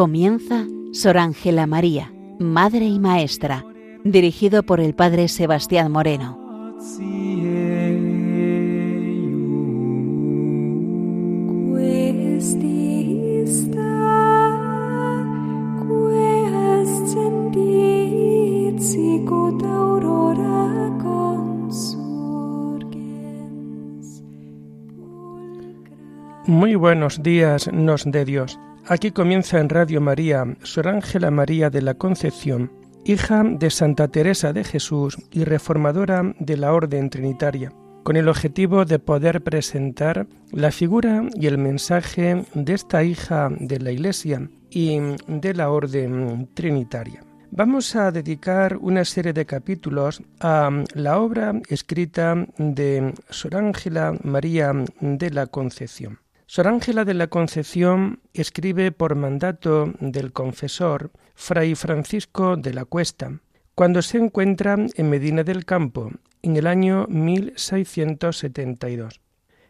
Comienza Sor Ángela María, Madre y Maestra, dirigido por el Padre Sebastián Moreno. Muy buenos días nos de Dios. Aquí comienza en Radio María Sor Ángela María de la Concepción, hija de Santa Teresa de Jesús y reformadora de la Orden Trinitaria, con el objetivo de poder presentar la figura y el mensaje de esta hija de la Iglesia y de la Orden Trinitaria. Vamos a dedicar una serie de capítulos a la obra escrita de Sor Ángela María de la Concepción. Sor Ángela de la Concepción escribe por mandato del confesor Fray Francisco de la Cuesta, cuando se encuentra en Medina del Campo, en el año 1672.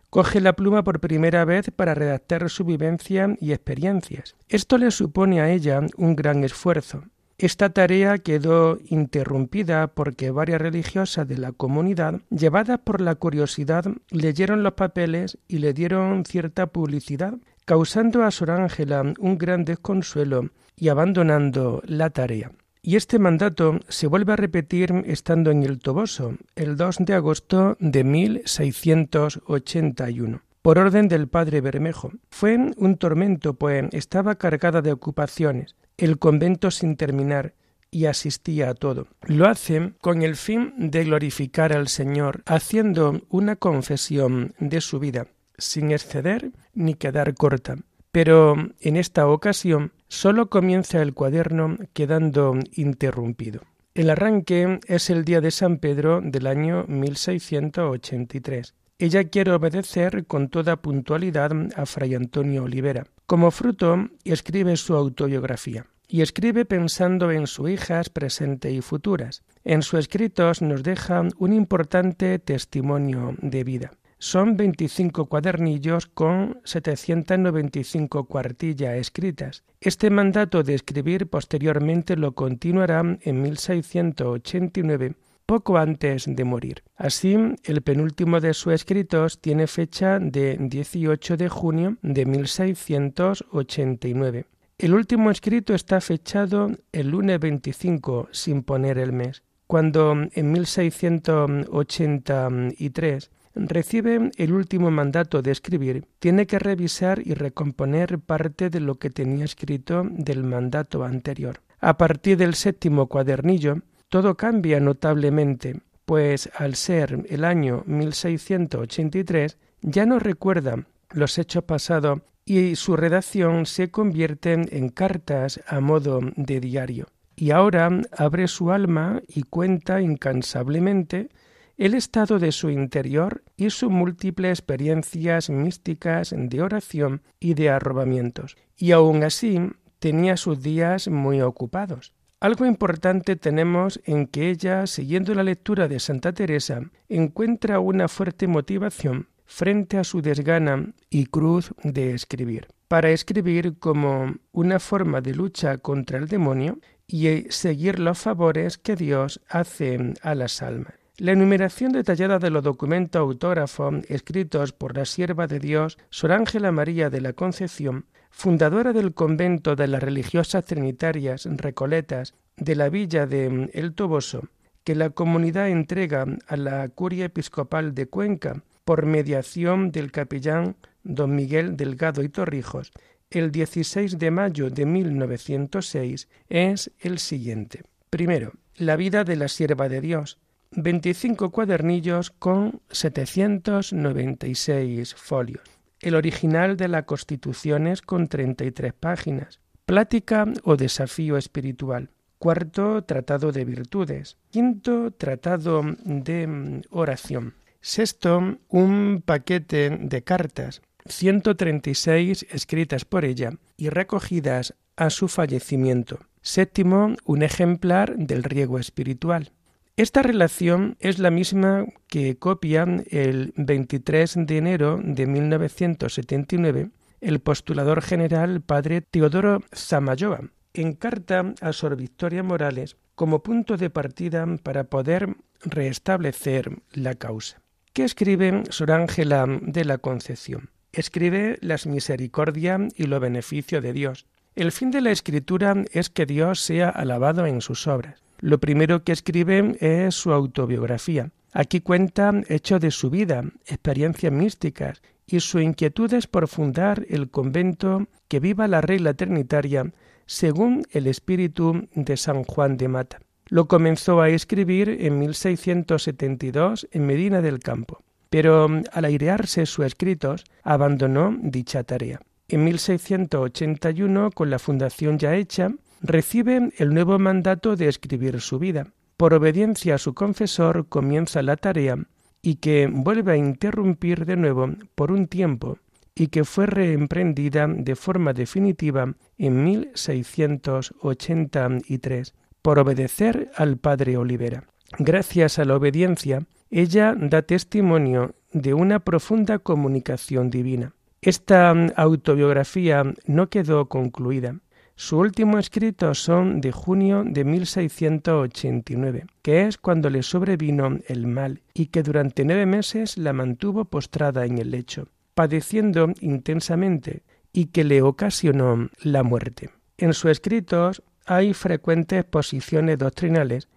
Coge la pluma por primera vez para redactar su vivencia y experiencias. Esto le supone a ella un gran esfuerzo, esta tarea quedó interrumpida porque varias religiosas de la comunidad, llevadas por la curiosidad, leyeron los papeles y le dieron cierta publicidad, causando a Sor Ángela un gran desconsuelo y abandonando la tarea. Y este mandato se vuelve a repetir estando en el Toboso, el 2 de agosto de 1681 por orden del padre Bermejo. Fue un tormento, pues estaba cargada de ocupaciones, el convento sin terminar, y asistía a todo. Lo hace con el fin de glorificar al Señor, haciendo una confesión de su vida, sin exceder ni quedar corta. Pero en esta ocasión solo comienza el cuaderno quedando interrumpido. El arranque es el día de San Pedro del año 1683. Ella quiere obedecer con toda puntualidad a Fray Antonio Olivera. Como fruto, escribe su autobiografía. Y escribe pensando en sus hijas presente y futuras. En sus escritos nos deja un importante testimonio de vida. Son 25 cuadernillos con 795 cuartillas escritas. Este mandato de escribir posteriormente lo continuará en 1689 poco antes de morir. Así, el penúltimo de sus escritos tiene fecha de 18 de junio de 1689. El último escrito está fechado el lunes 25 sin poner el mes. Cuando en 1683 recibe el último mandato de escribir, tiene que revisar y recomponer parte de lo que tenía escrito del mandato anterior. A partir del séptimo cuadernillo, todo cambia notablemente, pues al ser el año 1683 ya no recuerda los hechos pasados y su redacción se convierte en cartas a modo de diario. Y ahora abre su alma y cuenta incansablemente el estado de su interior y sus múltiples experiencias místicas de oración y de arrobamientos. Y aun así tenía sus días muy ocupados. Algo importante tenemos en que ella, siguiendo la lectura de Santa Teresa, encuentra una fuerte motivación frente a su desgana y cruz de escribir, para escribir como una forma de lucha contra el demonio y seguir los favores que Dios hace a las almas. La enumeración detallada de los documentos autógrafos escritos por la sierva de Dios, Sor Ángela María de la Concepción, fundadora del convento de las religiosas trinitarias recoletas de la villa de El Toboso, que la comunidad entrega a la curia episcopal de Cuenca por mediación del capellán don Miguel Delgado y Torrijos, el 16 de mayo de 1906 es el siguiente. Primero, la vida de la sierva de Dios, 25 cuadernillos con 796 folios el original de la Constitución es con 33 páginas. Plática o desafío espiritual. Cuarto, tratado de virtudes. Quinto, tratado de mm, oración. Sexto, un paquete de cartas, 136 escritas por ella y recogidas a su fallecimiento. Séptimo, un ejemplar del riego espiritual. Esta relación es la misma que copia el 23 de enero de 1979 el postulador general padre Teodoro Zamayoa, en carta a Sor Victoria Morales como punto de partida para poder restablecer la causa. ¿Qué escribe Sor Ángela de la Concepción? Escribe las misericordia y lo beneficio de Dios. El fin de la escritura es que Dios sea alabado en sus obras. Lo primero que escribe es su autobiografía. Aquí cuenta hechos de su vida, experiencias místicas y su inquietud es por fundar el convento que viva la regla trinitaria según el espíritu de San Juan de Mata. Lo comenzó a escribir en 1672 en Medina del Campo, pero al airearse sus escritos abandonó dicha tarea. En 1681, con la fundación ya hecha, recibe el nuevo mandato de escribir su vida. Por obediencia a su confesor comienza la tarea y que vuelve a interrumpir de nuevo por un tiempo y que fue reemprendida de forma definitiva en 1683 por obedecer al padre Olivera. Gracias a la obediencia, ella da testimonio de una profunda comunicación divina. Esta autobiografía no quedó concluida. Su último escrito son de junio de 1689, que es cuando le sobrevino el mal y que durante nueve meses la mantuvo postrada en el lecho padeciendo intensamente y que le ocasionó la muerte. En sus escritos hay frecuentes posiciones doctrinales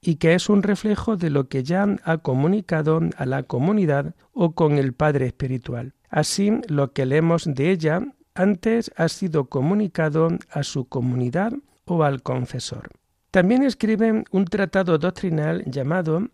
y que es un reflejo de lo que ya ha comunicado a la comunidad o con el Padre Espiritual. Así, lo que leemos de ella antes ha sido comunicado a su comunidad o al confesor. También escribe un tratado doctrinal llamado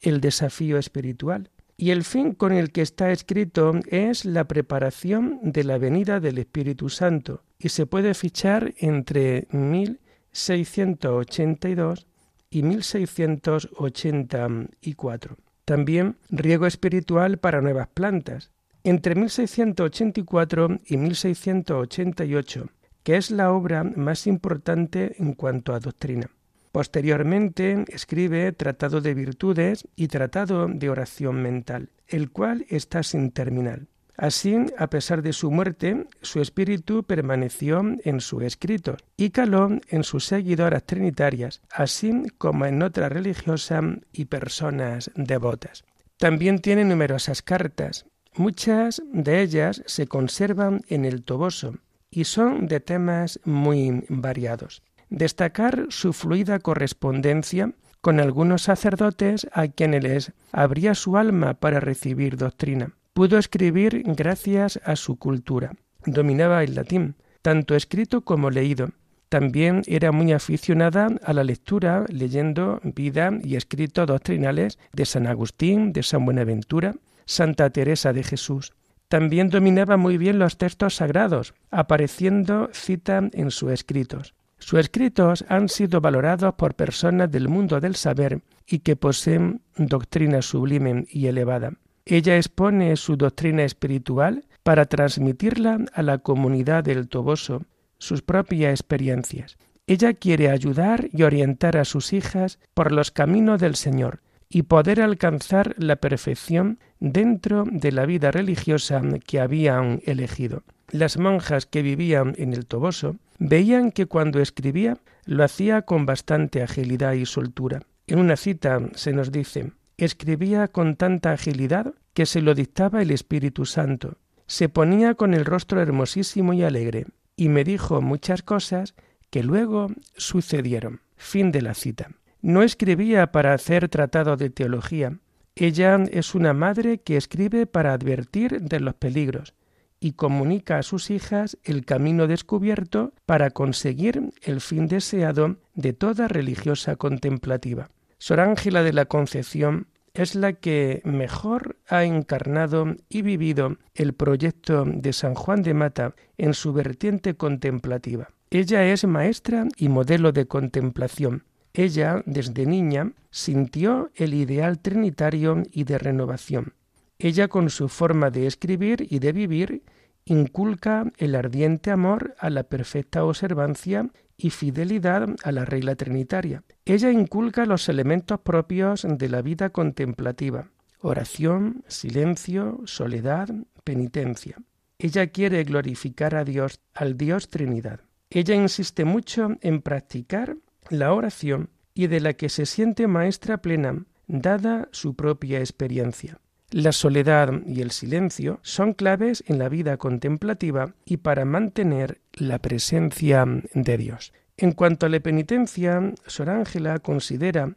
El desafío espiritual, y el fin con el que está escrito es la preparación de la venida del Espíritu Santo, y se puede fichar entre 1682 y 1684. También riego espiritual para nuevas plantas, entre 1684 y 1688, que es la obra más importante en cuanto a doctrina. Posteriormente escribe Tratado de Virtudes y Tratado de Oración Mental, el cual está sin terminar. Así, a pesar de su muerte, su espíritu permaneció en su escrito y caló en sus seguidoras trinitarias, así como en otras religiosas y personas devotas. También tiene numerosas cartas. Muchas de ellas se conservan en el Toboso y son de temas muy variados destacar su fluida correspondencia con algunos sacerdotes a quienes abría su alma para recibir doctrina. Pudo escribir gracias a su cultura. Dominaba el latín, tanto escrito como leído. También era muy aficionada a la lectura, leyendo vida y escritos doctrinales de San Agustín, de San Buenaventura, Santa Teresa de Jesús. También dominaba muy bien los textos sagrados, apareciendo cita en sus escritos. Sus escritos han sido valorados por personas del mundo del saber y que poseen doctrina sublime y elevada. Ella expone su doctrina espiritual para transmitirla a la comunidad del Toboso, sus propias experiencias. Ella quiere ayudar y orientar a sus hijas por los caminos del Señor y poder alcanzar la perfección dentro de la vida religiosa que habían elegido. Las monjas que vivían en el Toboso veían que cuando escribía lo hacía con bastante agilidad y soltura. En una cita se nos dice, escribía con tanta agilidad que se lo dictaba el Espíritu Santo. Se ponía con el rostro hermosísimo y alegre, y me dijo muchas cosas que luego sucedieron. Fin de la cita. No escribía para hacer tratado de teología. Ella es una madre que escribe para advertir de los peligros, y comunica a sus hijas el camino descubierto para conseguir el fin deseado de toda religiosa contemplativa. Sor Ángela de la Concepción es la que mejor ha encarnado y vivido el proyecto de San Juan de Mata en su vertiente contemplativa. Ella es maestra y modelo de contemplación. Ella, desde niña, sintió el ideal trinitario y de renovación. Ella con su forma de escribir y de vivir inculca el ardiente amor a la perfecta observancia y fidelidad a la regla trinitaria. Ella inculca los elementos propios de la vida contemplativa, oración, silencio, soledad, penitencia. Ella quiere glorificar a Dios, al Dios Trinidad. Ella insiste mucho en practicar la oración y de la que se siente maestra plena, dada su propia experiencia. La soledad y el silencio son claves en la vida contemplativa y para mantener la presencia de Dios. En cuanto a la penitencia, Sor Ángela considera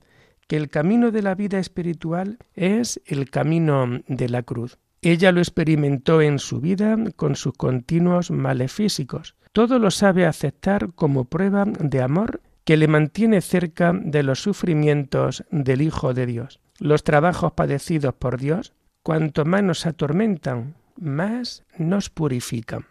que el camino de la vida espiritual es el camino de la cruz. Ella lo experimentó en su vida con sus continuos males físicos. Todo lo sabe aceptar como prueba de amor que le mantiene cerca de los sufrimientos del Hijo de Dios. Los trabajos padecidos por Dios cuanto más nos atormentan, más nos purifican.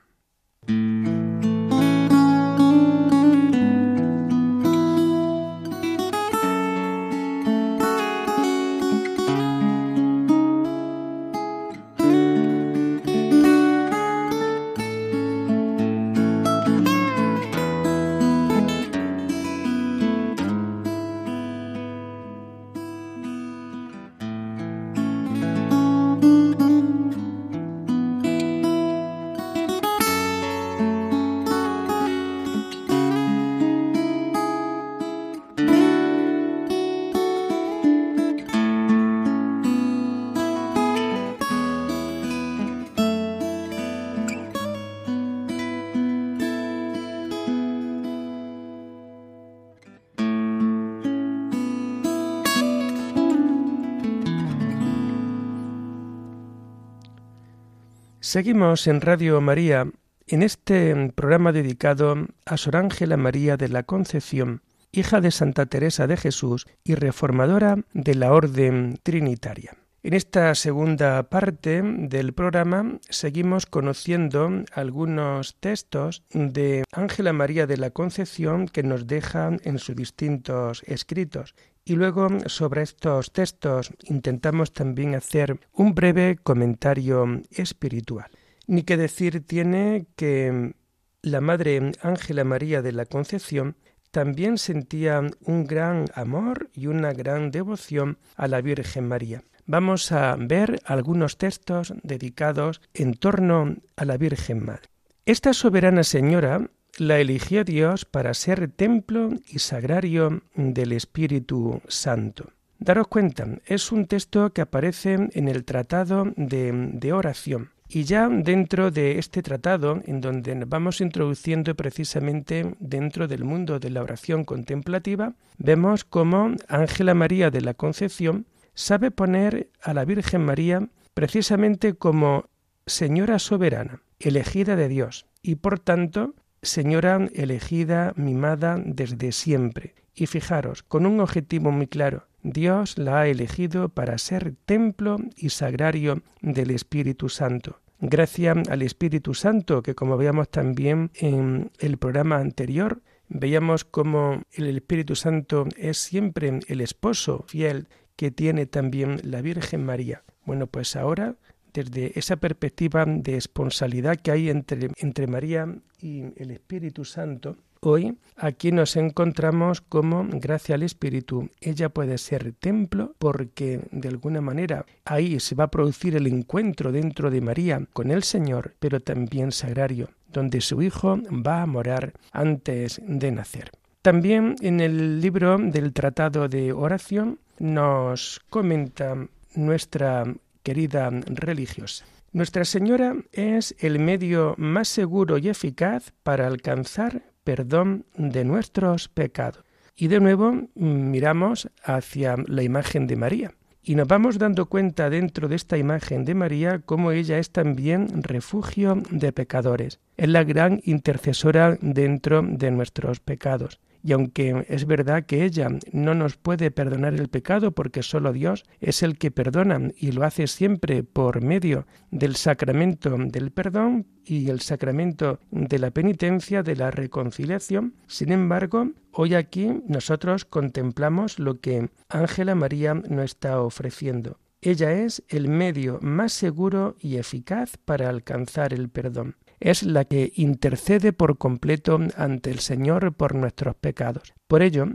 Seguimos en Radio María en este programa dedicado a Sor Ángela María de la Concepción, hija de Santa Teresa de Jesús y reformadora de la Orden Trinitaria. En esta segunda parte del programa seguimos conociendo algunos textos de Ángela María de la Concepción que nos dejan en sus distintos escritos y luego sobre estos textos intentamos también hacer un breve comentario espiritual. Ni que decir tiene que la Madre Ángela María de la Concepción también sentía un gran amor y una gran devoción a la Virgen María. Vamos a ver algunos textos dedicados en torno a la Virgen Madre. Esta soberana señora la eligió Dios para ser templo y sagrario del Espíritu Santo. Daros cuenta, es un texto que aparece en el tratado de, oración. Y ya dentro de este tratado, en donde nos vamos introduciendo precisamente dentro del mundo de la oración contemplativa, vemos cómo Ángela María de la Concepción sabe poner a la Virgen María precisamente como Señora soberana, elegida de Dios, y por tanto señora elegida, mimada desde siempre. Y fijaros, con un objetivo muy claro, Dios la ha elegido para ser templo y sagrario del Espíritu Santo. Gracias al Espíritu Santo, que como veíamos también en el programa anterior, veíamos como el Espíritu Santo es siempre el esposo fiel que tiene también la Virgen María. Bueno, pues ahora desde esa perspectiva de esponsalidad que hay entre, entre María y el Espíritu Santo, hoy aquí nos encontramos como, gracias al Espíritu, ella puede ser templo porque de alguna manera ahí se va a producir el encuentro dentro de María con el Señor, pero también sagrario, donde su Hijo va a morar antes de nacer. También en el libro del Tratado de Oración nos comenta nuestra querida religiosa. Nuestra Señora es el medio más seguro y eficaz para alcanzar perdón de nuestros pecados. Y de nuevo miramos hacia la imagen de María. Y nos vamos dando cuenta dentro de esta imagen de María cómo ella es también refugio de pecadores. Es la gran intercesora dentro de nuestros pecados. Y aunque es verdad que ella no nos puede perdonar el pecado porque solo Dios es el que perdona y lo hace siempre por medio del sacramento del perdón y el sacramento de la penitencia, de la reconciliación, sin embargo, hoy aquí nosotros contemplamos lo que Ángela María nos está ofreciendo. Ella es el medio más seguro y eficaz para alcanzar el perdón. Es la que intercede por completo ante el Señor por nuestros pecados. Por ello,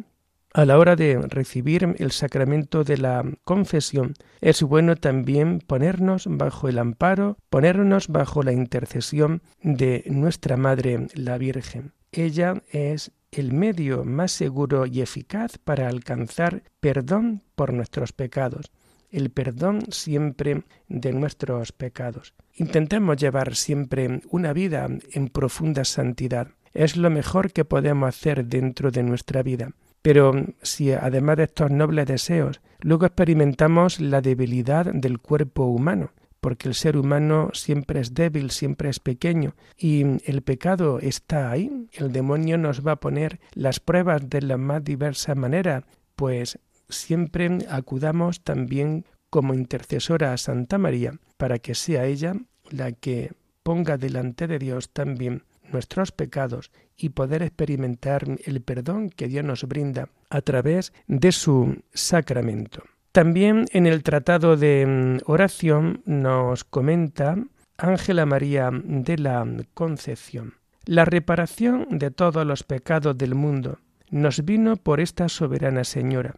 a la hora de recibir el sacramento de la confesión, es bueno también ponernos bajo el amparo, ponernos bajo la intercesión de nuestra Madre la Virgen. Ella es el medio más seguro y eficaz para alcanzar perdón por nuestros pecados, el perdón siempre de nuestros pecados. Intentemos llevar siempre una vida en profunda santidad. Es lo mejor que podemos hacer dentro de nuestra vida. Pero si además de estos nobles deseos, luego experimentamos la debilidad del cuerpo humano, porque el ser humano siempre es débil, siempre es pequeño, y el pecado está ahí, el demonio nos va a poner las pruebas de la más diversa manera, pues siempre acudamos también como intercesora a Santa María, para que sea ella la que ponga delante de Dios también nuestros pecados y poder experimentar el perdón que Dios nos brinda a través de su sacramento. También en el tratado de mm, oración nos comenta Ángela María de la Concepción. La reparación de todos los pecados del mundo nos vino por esta soberana Señora.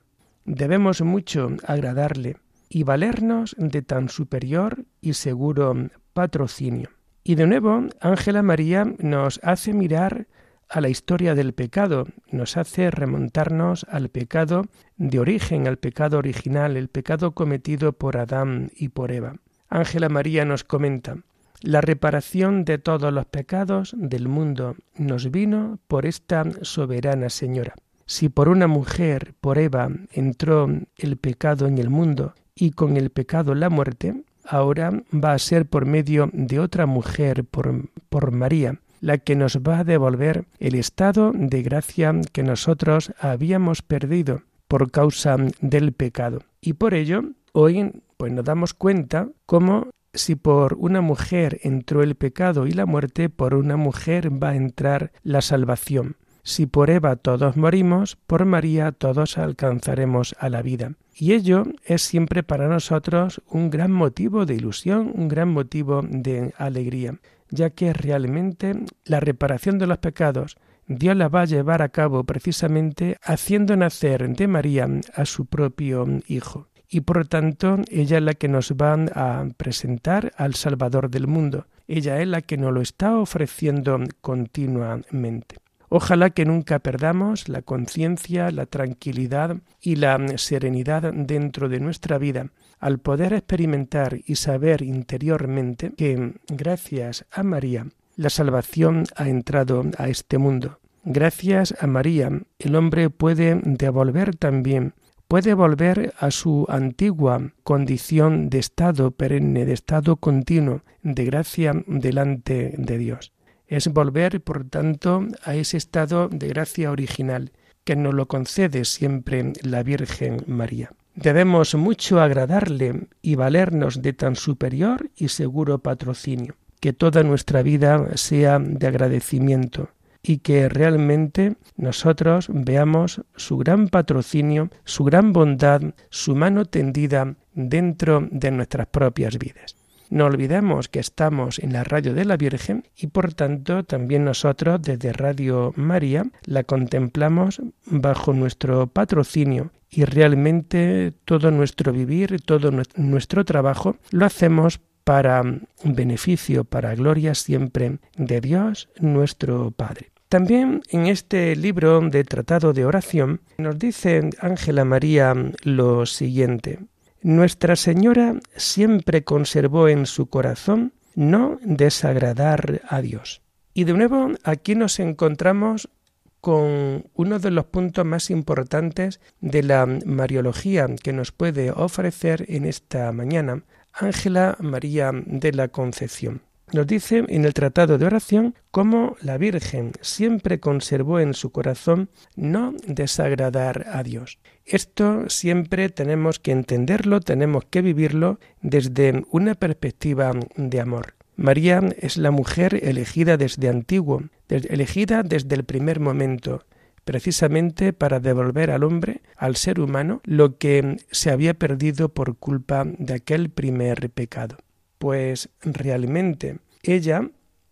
Debemos mucho agradarle y valernos de tan superior y seguro patrocinio. Y de nuevo, Ángela María nos hace mirar a la historia del pecado, nos hace remontarnos al pecado de origen, al pecado original, el pecado cometido por Adán y por Eva. Ángela María nos comenta, la reparación de todos los pecados del mundo nos vino por esta soberana Señora. Si por una mujer, por Eva, entró el pecado en el mundo y con el pecado la muerte, ahora va a ser por medio de otra mujer, por, María, la que nos va a devolver el estado de gracia que nosotros habíamos perdido por causa del pecado. Y por ello, hoy pues nos damos cuenta cómo si por una mujer entró el pecado y la muerte, por una mujer va a entrar la salvación. Si por Eva todos morimos, por María todos alcanzaremos a la vida. Y ello es siempre para nosotros un gran motivo de ilusión, un gran motivo de alegría, ya que realmente la reparación de los pecados Dios la va a llevar a cabo precisamente haciendo nacer de María a su propio Hijo. Y por tanto, ella es la que nos va a presentar al Salvador del mundo. Ella es la que nos lo está ofreciendo continuamente. Ojalá que nunca perdamos la conciencia, la tranquilidad y la serenidad dentro de nuestra vida al poder experimentar y saber interiormente que, gracias a María, la salvación ha entrado a este mundo. Gracias a María, el hombre puede devolver también, puede volver a su antigua condición de estado perenne, de estado continuo, de gracia delante de Dios es volver, por tanto, a ese estado de gracia original que nos lo concede siempre la Virgen María. Debemos mucho agradarle y valernos de tan superior y seguro patrocinio, que toda nuestra vida sea de agradecimiento y que realmente nosotros veamos su gran patrocinio, su gran bondad, su mano tendida dentro de nuestras propias vidas. No olvidemos que estamos en la radio de la Virgen y por tanto también nosotros desde Radio María la contemplamos bajo nuestro patrocinio y realmente todo nuestro vivir, todo nuestro trabajo lo hacemos para beneficio, para gloria siempre de Dios nuestro Padre. También en este libro de Tratado de Oración nos dice Ángela María lo siguiente. Nuestra Señora siempre conservó en su corazón no desagradar a Dios. Y de nuevo aquí nos encontramos con uno de los puntos más importantes de la Mariología que nos puede ofrecer en esta mañana Ángela María de la Concepción. Nos dice en el Tratado de Oración cómo la Virgen siempre conservó en su corazón no desagradar a Dios. Esto siempre tenemos que entenderlo, tenemos que vivirlo desde una perspectiva de amor. María es la mujer elegida desde antiguo, elegida desde el primer momento, precisamente para devolver al hombre, al ser humano, lo que se había perdido por culpa de aquel primer pecado pues realmente ella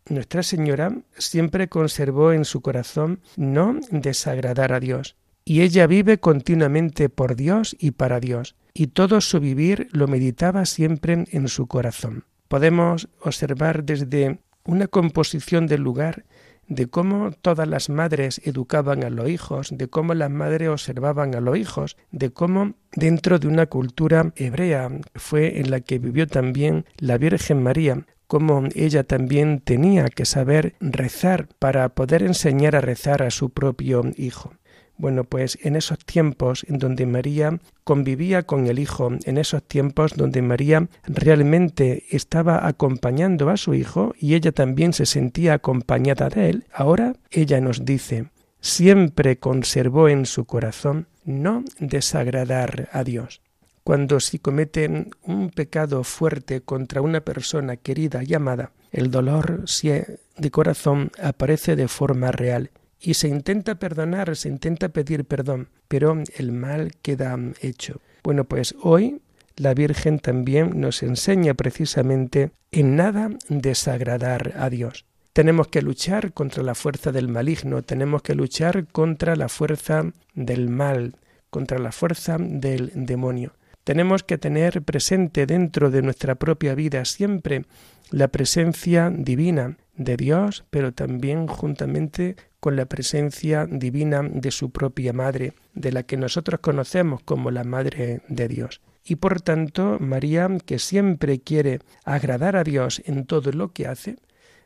Nuestra Señora siempre conservó en su corazón no desagradar a Dios, y ella vive continuamente por Dios y para Dios, y todo su vivir lo meditaba siempre en su corazón. Podemos observar desde una composición del lugar de cómo todas las madres educaban a los hijos, de cómo las madres observaban a los hijos, de cómo dentro de una cultura hebrea fue en la que vivió también la Virgen María, cómo ella también tenía que saber rezar para poder enseñar a rezar a su propio hijo. Bueno, pues en esos tiempos en donde María convivía con el Hijo, en esos tiempos donde María realmente estaba acompañando a su Hijo y ella también se sentía acompañada de él, ahora ella nos dice, siempre conservó en su corazón no desagradar a Dios. Cuando si cometen un pecado fuerte contra una persona querida y amada, el dolor si de corazón aparece de forma real y se intenta perdonar, se intenta pedir perdón, pero el mal queda hecho. Bueno, pues hoy la Virgen también nos enseña precisamente en nada desagradar a Dios. Tenemos que luchar contra la fuerza del maligno, tenemos que luchar contra la fuerza del mal, contra la fuerza del demonio. Tenemos que tener presente dentro de nuestra propia vida siempre la presencia divina de Dios, pero también juntamente con la presencia divina de su propia Madre, de la que nosotros conocemos como la Madre de Dios. Y por tanto, María, que siempre quiere agradar a Dios en todo lo que hace,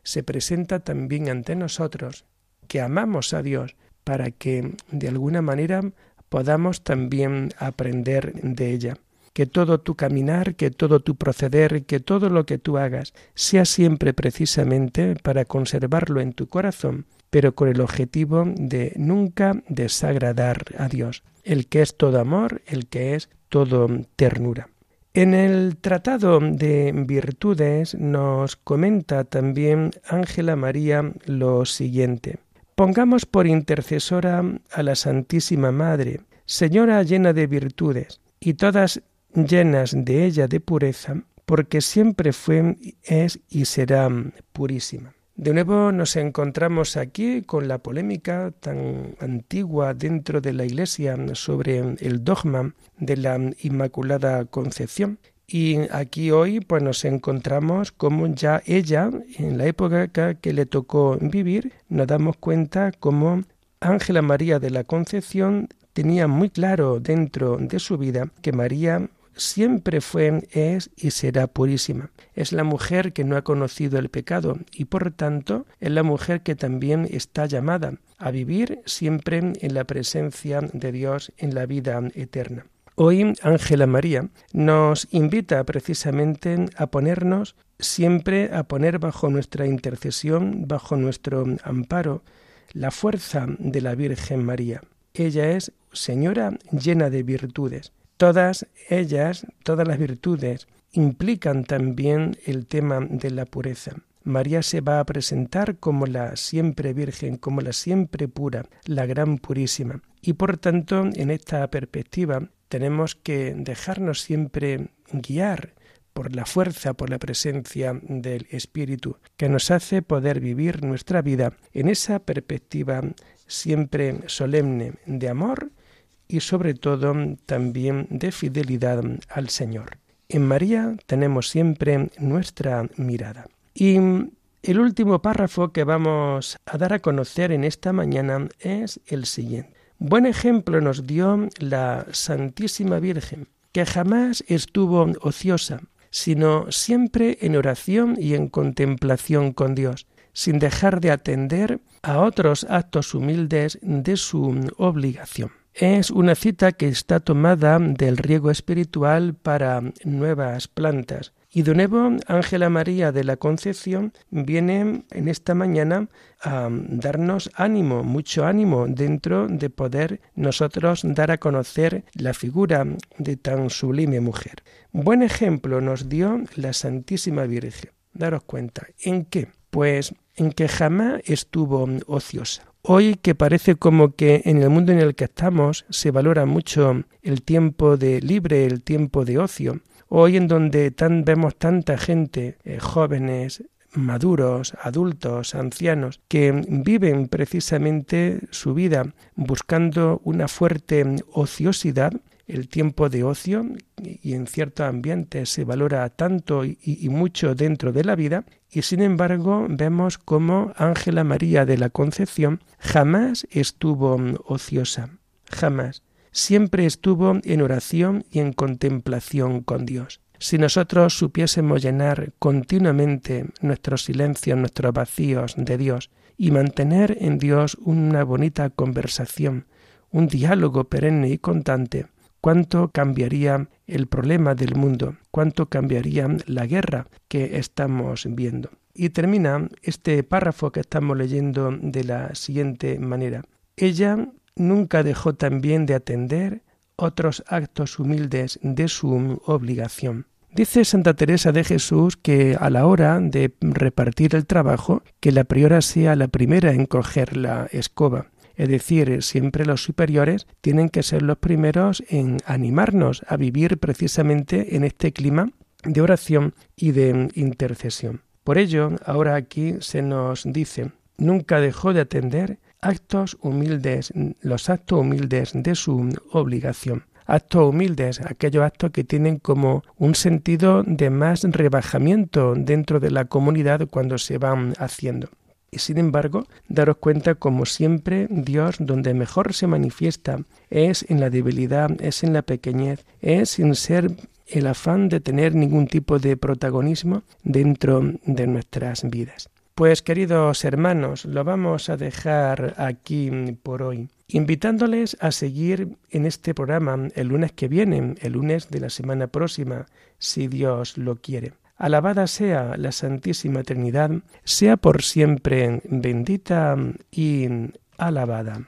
se presenta también ante nosotros, que amamos a Dios, para que de alguna manera podamos también aprender de ella que todo tu caminar, que todo tu proceder, que todo lo que tú hagas sea siempre precisamente para conservarlo en tu corazón, pero con el objetivo de nunca desagradar a Dios, el que es todo amor, el que es todo ternura. En el Tratado de Virtudes nos comenta también Ángela María lo siguiente. Pongamos por intercesora a la Santísima Madre, Señora llena de virtudes, y todas llenas de ella de pureza, porque siempre fue, es y será purísima. De nuevo nos encontramos aquí con la polémica tan antigua dentro de la Iglesia sobre el dogma de la Inmaculada Concepción. Y aquí hoy pues nos encontramos como ya ella, en la época que le tocó vivir, nos damos cuenta como Ángela María de la Concepción tenía muy claro dentro de su vida que María siempre fue, es y será purísima. Es la mujer que no ha conocido el pecado y por tanto es la mujer que también está llamada a vivir siempre en la presencia de Dios en la vida eterna. Hoy Ángela María nos invita precisamente a ponernos siempre a poner bajo nuestra intercesión, bajo nuestro amparo, la fuerza de la Virgen María. Ella es Señora llena de virtudes Todas ellas, todas las virtudes, implican también el tema de la pureza. María se va a presentar como la siempre virgen, como la siempre pura, la gran purísima. Y por tanto, en esta perspectiva, tenemos que dejarnos siempre guiar por la fuerza, por la presencia del Espíritu, que nos hace poder vivir nuestra vida en esa perspectiva siempre solemne de amor y sobre todo también de fidelidad al Señor. En María tenemos siempre nuestra mirada. Y el último párrafo que vamos a dar a conocer en esta mañana es el siguiente. Buen ejemplo nos dio la Santísima Virgen, que jamás estuvo ociosa, sino siempre en oración y en contemplación con Dios, sin dejar de atender a otros actos humildes de su obligación. Es una cita que está tomada del riego espiritual para nuevas plantas. Y de nuevo, Ángela María de la Concepción viene en esta mañana a darnos ánimo, mucho ánimo, dentro de poder nosotros dar a conocer la figura de tan sublime mujer. Buen ejemplo nos dio la Santísima Virgen. Daros cuenta. ¿En qué? Pues en que jamás estuvo ociosa. Hoy que parece como que en el mundo en el que estamos se valora mucho el tiempo de libre, el tiempo de ocio, hoy en donde tan, vemos tanta gente, eh, jóvenes, maduros, adultos, ancianos, que viven precisamente su vida buscando una fuerte ociosidad, el tiempo de ocio, y en cierto ambiente se valora tanto y, y mucho dentro de la vida, y sin embargo vemos cómo Ángela María de la Concepción jamás estuvo ociosa, jamás. Siempre estuvo en oración y en contemplación con Dios. Si nosotros supiésemos llenar continuamente nuestros silencios, nuestros vacíos de Dios y mantener en Dios una bonita conversación, un diálogo perenne y constante, cuánto cambiaría el problema del mundo, cuánto cambiaría la guerra que estamos viendo. Y termina este párrafo que estamos leyendo de la siguiente manera. Ella nunca dejó también de atender otros actos humildes de su obligación. Dice Santa Teresa de Jesús que a la hora de repartir el trabajo, que la priora sea la primera en coger la escoba. Es decir, siempre los superiores tienen que ser los primeros en animarnos a vivir precisamente en este clima de oración y de intercesión. Por ello, ahora aquí se nos dice, nunca dejó de atender actos humildes, los actos humildes de su obligación actos humildes, aquellos actos que tienen como un sentido de más rebajamiento dentro de la comunidad cuando se van haciendo. Y sin embargo, daros cuenta como siempre Dios donde mejor se manifiesta es en la debilidad, es en la pequeñez, es sin ser el afán de tener ningún tipo de protagonismo dentro de nuestras vidas. Pues queridos hermanos, lo vamos a dejar aquí por hoy, invitándoles a seguir en este programa el lunes que viene, el lunes de la semana próxima, si Dios lo quiere. Alabada sea la Santísima Trinidad, sea por siempre bendita y alabada.